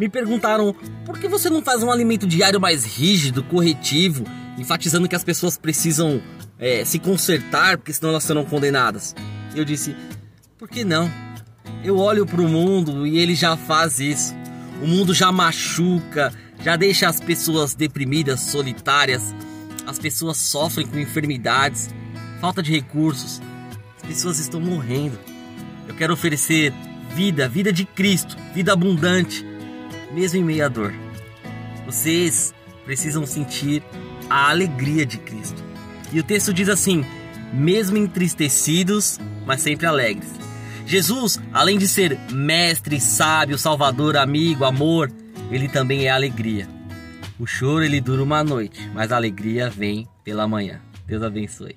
Me perguntaram por que você não faz um alimento diário mais rígido, corretivo, enfatizando que as pessoas precisam é, se consertar, porque senão elas serão condenadas. Eu disse, por que não? Eu olho para o mundo e ele já faz isso. O mundo já machuca, já deixa as pessoas deprimidas, solitárias. As pessoas sofrem com enfermidades, falta de recursos. As pessoas estão morrendo. Eu quero oferecer vida, vida de Cristo, vida abundante, mesmo em meio à dor. Vocês precisam sentir a alegria de Cristo. E o texto diz assim: mesmo entristecidos, mas sempre alegres. Jesus, além de ser mestre, sábio, salvador, amigo, amor, ele também é alegria. O choro ele dura uma noite, mas a alegria vem pela manhã. Deus abençoe.